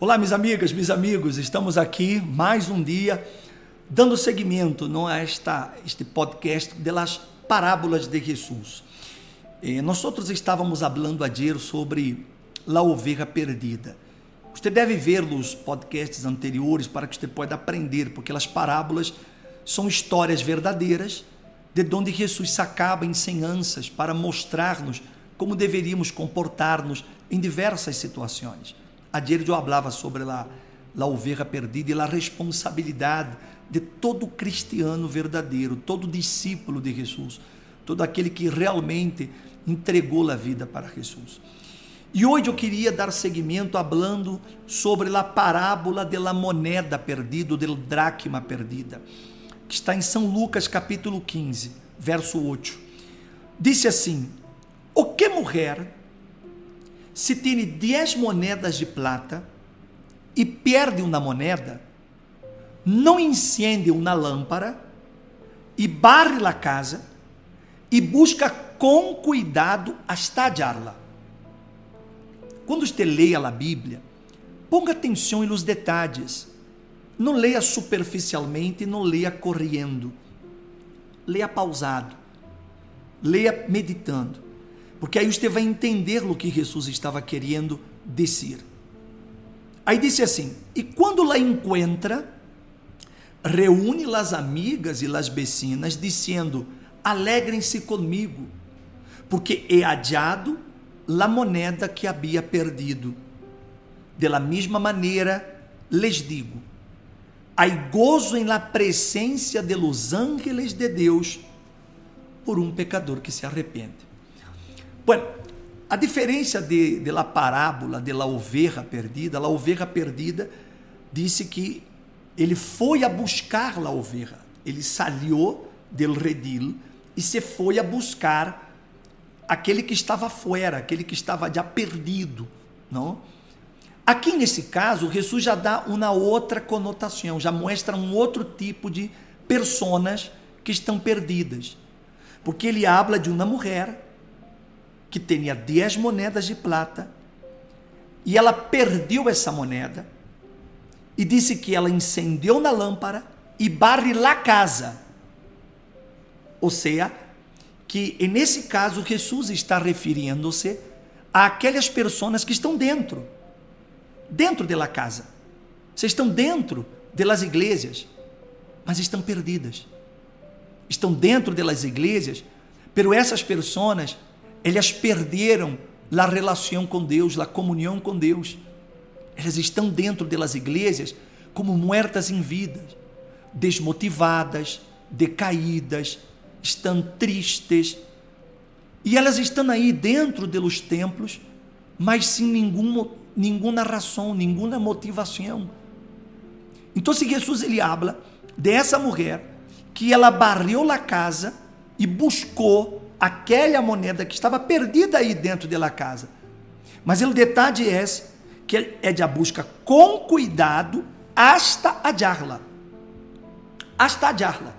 Olá, minhas amigas, meus amigos, estamos aqui mais um dia dando seguimento não, a esta, este podcast das parábolas de Jesus. Nós outros estávamos falando ayer sobre a ovelha perdida. Você deve ver os podcasts anteriores para que você possa aprender, porque as parábolas são histórias verdadeiras de onde Jesus sacava ensinanças para mostrar-nos como deveríamos comportar-nos em diversas situações. Ayer eu falava sobre a, a ovelha perdida e a responsabilidade de todo cristiano verdadeiro, todo discípulo de Jesus, todo aquele que realmente entregou a vida para Jesus. E hoje eu queria dar seguimento falando sobre a parábola da moneda perdida, do dracma perdida, que está em São Lucas capítulo 15, verso 8. Disse assim: O que mulher se tem dez moedas de plata e perde uma moneda, não encende uma lâmpada e barre a casa e busca com cuidado hasta hallarla. Quando você leia a Bíblia, ponga atenção nos detalhes. Não leia superficialmente, não leia correndo. Leia pausado. Leia meditando porque aí você vai entender o que Jesus estava querendo dizer. Aí disse assim: E quando la encontra, reúne las amigas e las vecinas, dizendo: Alegrem-se comigo, porque he hallado la moneda que havia perdido. De la mesma maneira, les digo: Hay gozo em la presença de los ángeles de Deus por um pecador que se arrepende. Bueno, a diferença de, de la parábola de la oveja perdida, a oveja perdida disse que ele foi a buscar a oveja. Ele salió del redil e se foi a buscar aquele que estava fora, aquele que estava já perdido, não? Aqui nesse caso, Jesus já dá uma outra conotação, já mostra um outro tipo de personas que estão perdidas. Porque ele habla de uma mulher que tinha 10 moedas de prata e ela perdeu essa moneda e disse que ela incendeu na lâmpada e barre la casa. Ou seja, que nesse caso Jesus está referindo-se àquelas pessoas que estão dentro, dentro da casa. Vocês estão dentro das igrejas, mas estão perdidas. Estão dentro das igrejas, pero essas pessoas elas perderam a relação com Deus, a comunhão com Deus. Elas estão dentro das igrejas como muertas em vida, desmotivadas, decaídas, estão tristes. E elas estão aí dentro dos templos, mas sem nenhum, nenhuma razão, nenhuma motivação. Então, se Jesus ele habla dessa mulher que ela barreu a casa e buscou aquela moneda que estava perdida aí dentro da casa. Mas o detalhe é que é de a busca com cuidado hasta hallarla. Hasta hallarla.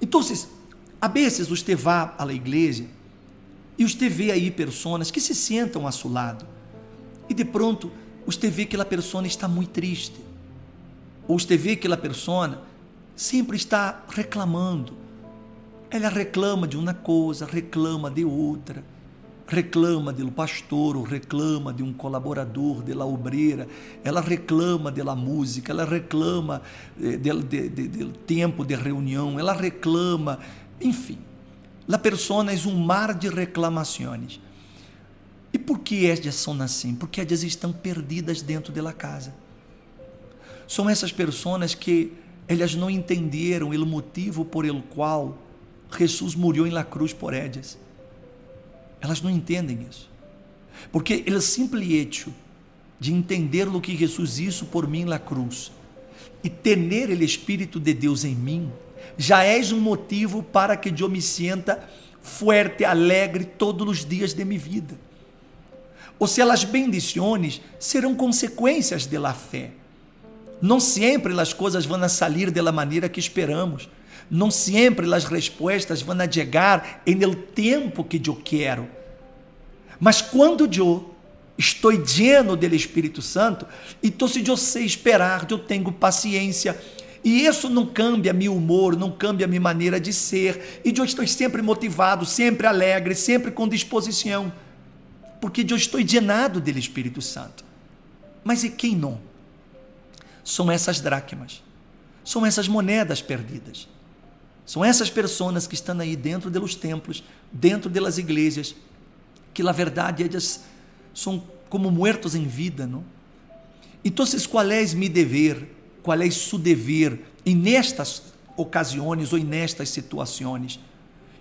Então, a vezes você vai à igreja e você vê aí pessoas que se sentam a seu lado e de pronto você vê que a pessoa está muito triste. Ou você vê que a pessoa sempre está reclamando, ela reclama de uma coisa, reclama de outra, reclama do pastor, reclama de um colaborador, de la obreira, ela reclama da música, ela reclama eh, do de, de, de, tempo de reunião, ela reclama, enfim. La persona é um mar de reclamações. E por que elas são assim? Porque elas estão perdidas dentro da casa. São essas pessoas que elas não entenderam o motivo por el qual Jesus morreu em la cruz por elas. Elas não entendem isso. Porque o simples hecho de entender o que Jesus hizo por mim na cruz e ter o Espírito de Deus em mim, já é um motivo para que eu me sinta fuerte, alegre todos os dias de minha vida. Ou seja, as bendições serão consequências da fé. Não sempre as coisas vão sair da maneira que esperamos não sempre as respostas vão chegar el tempo que eu quero. Mas quando eu estou lleno do Espírito Santo, então se eu sei esperar, eu tenho paciência, e isso não cambia meu humor, não cambia minha maneira de ser, e eu estou sempre motivado, sempre alegre, sempre com disposição, porque eu estou llenado do Espírito Santo. Mas e quem não? São essas dracmas, são essas moedas perdidas. São essas pessoas que estão aí dentro dos templos, dentro das igrejas, que na verdade elas são como mortos em vida, não? Então, qual é meu dever? Qual é seu dever em nestas ocasiões ou nestas situações?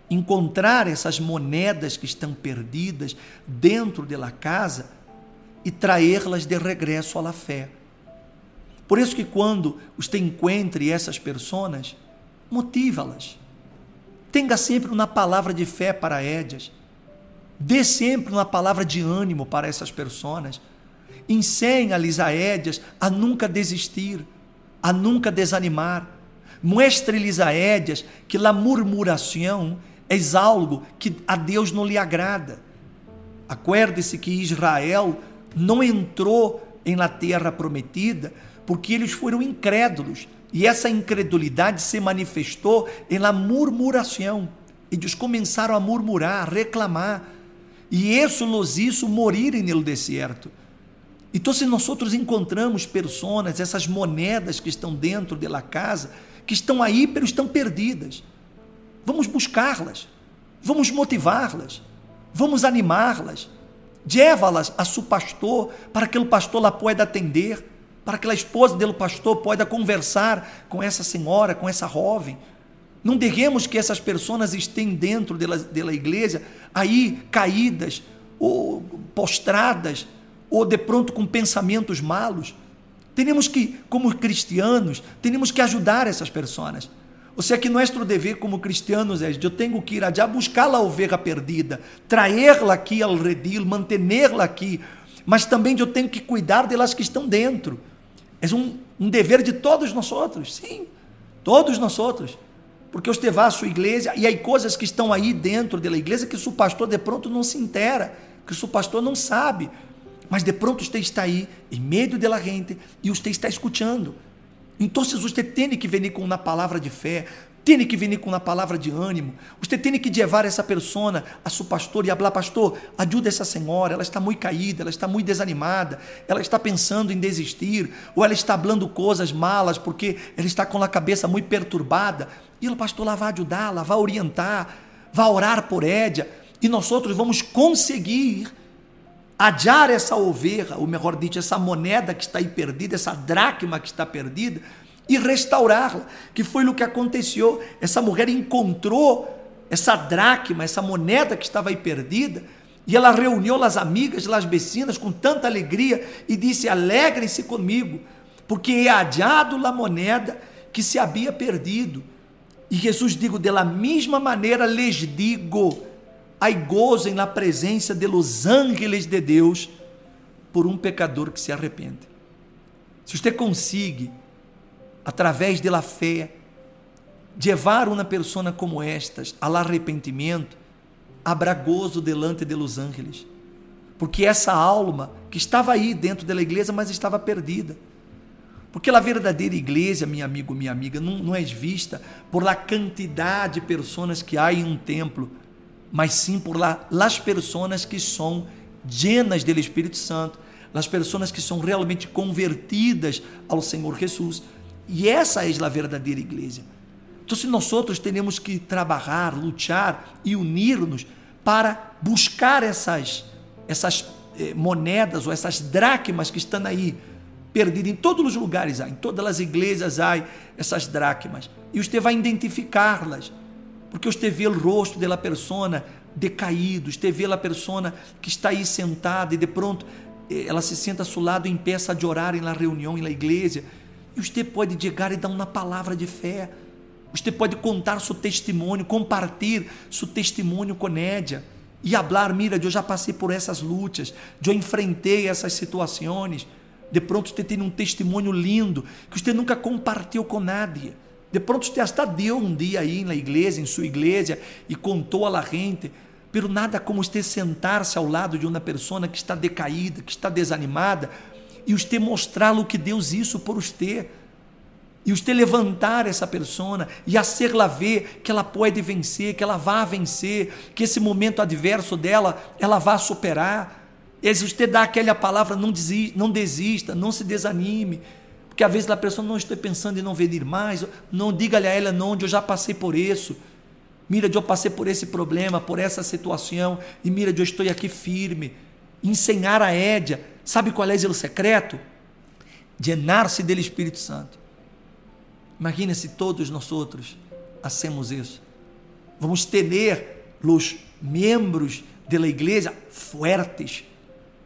Encontrar essas moedas que estão perdidas dentro da casa e traê-las de regresso à fé. Por isso que quando você encontre essas pessoas, motiva-las. Tenha sempre uma palavra de fé para elas. Dê sempre uma palavra de ânimo para essas pessoas. Ensine-lhes a elas a nunca desistir, a nunca desanimar. Mostre-lhes a elas que a murmuração é algo que a Deus não lhe agrada. Acorde-se que Israel não entrou em la terra prometida porque eles foram incrédulos e essa incredulidade se manifestou em la murmuração. Eles começaram a murmurar, a reclamar. E isso nos hizo morirem no deserto. Então, se nós outros encontramos pessoas, essas moedas que estão dentro da casa, que estão aí, pero estão perdidas, vamos buscá-las, vamos motivá-las, vamos animá-las, leva-las a seu pastor, para que o pastor la pueda atender para que a esposa do pastor possa conversar com essa senhora, com essa jovem. Não deixemos que essas pessoas estejam dentro da igreja, aí caídas, ou postradas, ou de pronto com pensamentos malos. Temos que, como cristianos, temos que ajudar essas pessoas. Ou seja, que nosso dever como cristianos é: eu tenho que ir a buscar a ovelha perdida, traê-la aqui ao redil, mantê-la aqui, mas também eu tenho que cuidar delas que estão dentro. É um, um dever de todos nós outros, sim, todos nós outros. Porque você vai à sua igreja e há coisas que estão aí dentro da igreja que o seu pastor de pronto não se intera, que o seu pastor não sabe. Mas de pronto você está aí, em meio da gente, e você está escutando. Então, você tem que vir com uma palavra de fé, tem que vir com uma palavra de ânimo. Você tem que levar essa pessoa a seu pastor e falar, pastor, ajuda essa senhora, ela está muito caída, ela está muito desanimada, ela está pensando em desistir, ou ela está falando coisas malas porque ela está com a cabeça muito perturbada. E o pastor lá vai ajudá-la, vai orientar, vai orar por ela, e nós outros vamos conseguir adiar essa ovelha, ou melhor dito, essa moneda que está aí perdida, essa dracma que está perdida, e restaurá-la, que foi o que aconteceu. Essa mulher encontrou essa dracma, essa moneda que estava aí perdida, e ela reuniu as amigas, as vecinas com tanta alegria e disse: Alegrem-se comigo, porque é adiado a moneda que se havia perdido. E Jesus digo, da mesma maneira lhes digo, ai gozem na presença de los ángeles de Deus por um pecador que se arrepende. Se você consegue através da fé, levar uma pessoa como estas ao arrependimento, habrá gozo delante de los ángeles. Porque essa alma que estava aí dentro da igreja, mas estava perdida. Porque a verdadeira igreja, meu amigo, minha amiga, não, não é vista por la quantidade de pessoas que há em um templo, mas sim por la, las pessoas que são llenas do Espírito Santo, as pessoas que são realmente convertidas ao Senhor Jesus. E essa é a verdadeira igreja. Então, se nós outros temos que trabalhar, lutar e unir-nos para buscar essas, essas eh, moedas ou essas dracmas que estão aí perdidas em todos os lugares, há, em todas as igrejas há essas dracmas. E você vai identificá-las, porque você vê o rosto da pessoa decaído, você vê a pessoa que está aí sentada e de pronto eh, ela se senta a seu lado e empeça a orar na reunião, na igreja e você pode chegar e dar uma palavra de fé. Você pode contar seu testemunho, compartilhar seu testemunho com Nédia e falar, mira, eu já passei por essas lutas, eu enfrentei essas situações. De pronto você tem um testemunho lindo que você nunca compartilhou com nadie. De pronto você até deu um dia aí na igreja, em sua igreja, e contou a la gente. pero nada como você sentar-se ao lado de uma pessoa que está decaída, que está desanimada, e você mostrar-lhe que Deus isso por você. E você levantar essa pessoa e hacerla ver que ela pode vencer, que ela vai vencer, que esse momento adverso dela, ela vai superar. E você dá aquela palavra, não desista, não desista, não se desanime. Porque às vezes a pessoa não estou pensando em não vir mais, não diga-lhe a ela não, onde eu já passei por isso. Mira, eu passei por esse problema, por essa situação, e mira, eu estou aqui firme. Ensinar a Édia, sabe qual é o secreto? Llenar-se dele Espírito Santo. Imagina se todos nós outros hacemos isso. Vamos ter os membros da igreja fuertes.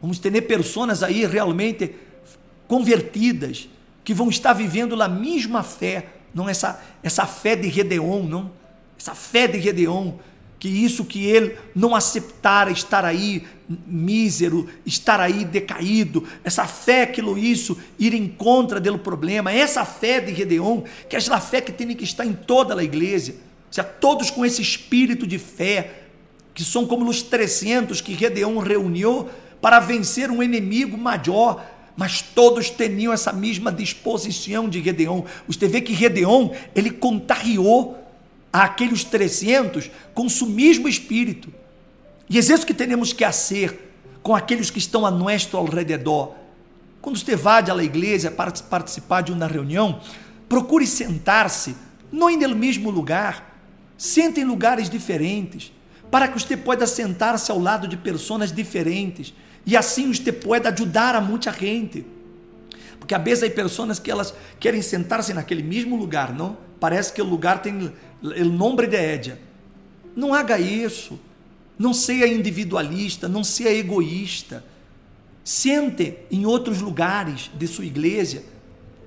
Vamos ter pessoas aí realmente convertidas, que vão estar vivendo a mesma fé, não essa, essa fé de Gedeon, não? essa fé de Gedeon, que isso que ele não aceitar estar aí mísero, estar aí decaído, essa fé que isso ir em contra do problema, essa fé de Gedeon, que é a fé que tem que estar em toda a igreja, se todos com esse espírito de fé, que são como os 300 que Gedeon reuniu para vencer um inimigo maior, mas todos tinham essa mesma disposição de Gedeon. Você vê que Gedeon, ele contagiou aqueles 300 com o espírito. E é isso que temos que fazer com aqueles que estão a nosso alrededor. Quando você vai à igreja para participar de uma reunião, procure sentar-se, não no mesmo lugar, sente em lugares diferentes, para que você possa sentar-se ao lado de pessoas diferentes e assim você possa ajudar a muita gente. Porque às vezes há pessoas que elas querem sentar-se naquele mesmo lugar, não? Parece que o lugar tem o nome de Édia. Não haga isso. Não seja individualista, não seja egoísta. Sente em outros lugares de sua igreja,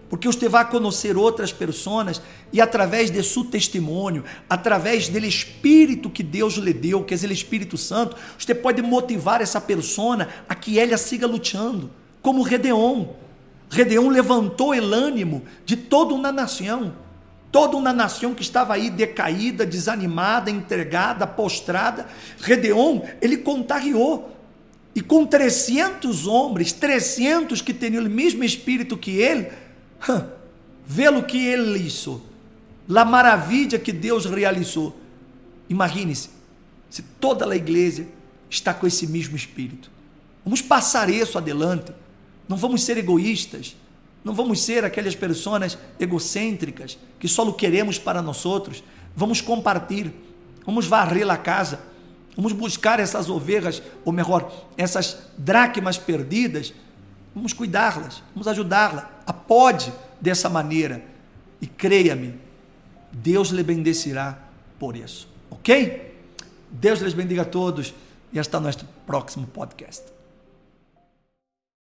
porque você vai conhecer outras pessoas e através de seu testemunho, através do espírito que Deus lhe deu, que é o Espírito Santo, você pode motivar essa pessoa a que ela siga lutando, como Redeon. Redeon levantou o ânimo de toda uma nação toda uma nação que estava aí decaída, desanimada, entregada, postrada. Redeon, ele contagiou. E com 300 homens, 300 que tinham o mesmo espírito que ele, vê-lo que ele hizo, a maravilha que Deus realizou. Imagine-se, se toda a igreja está com esse mesmo espírito. Vamos passar isso adelante. Não vamos ser egoístas. Não vamos ser aquelas pessoas egocêntricas que só o queremos para nós outros. Vamos compartilhar, vamos varrer a casa, vamos buscar essas ovelhas, ou melhor, essas dracmas perdidas, vamos cuidá-las, vamos ajudá-las. Apode dessa maneira e creia-me, Deus lhe bendecerá por isso, ok? Deus lhes bendiga a todos e hasta nosso próximo podcast.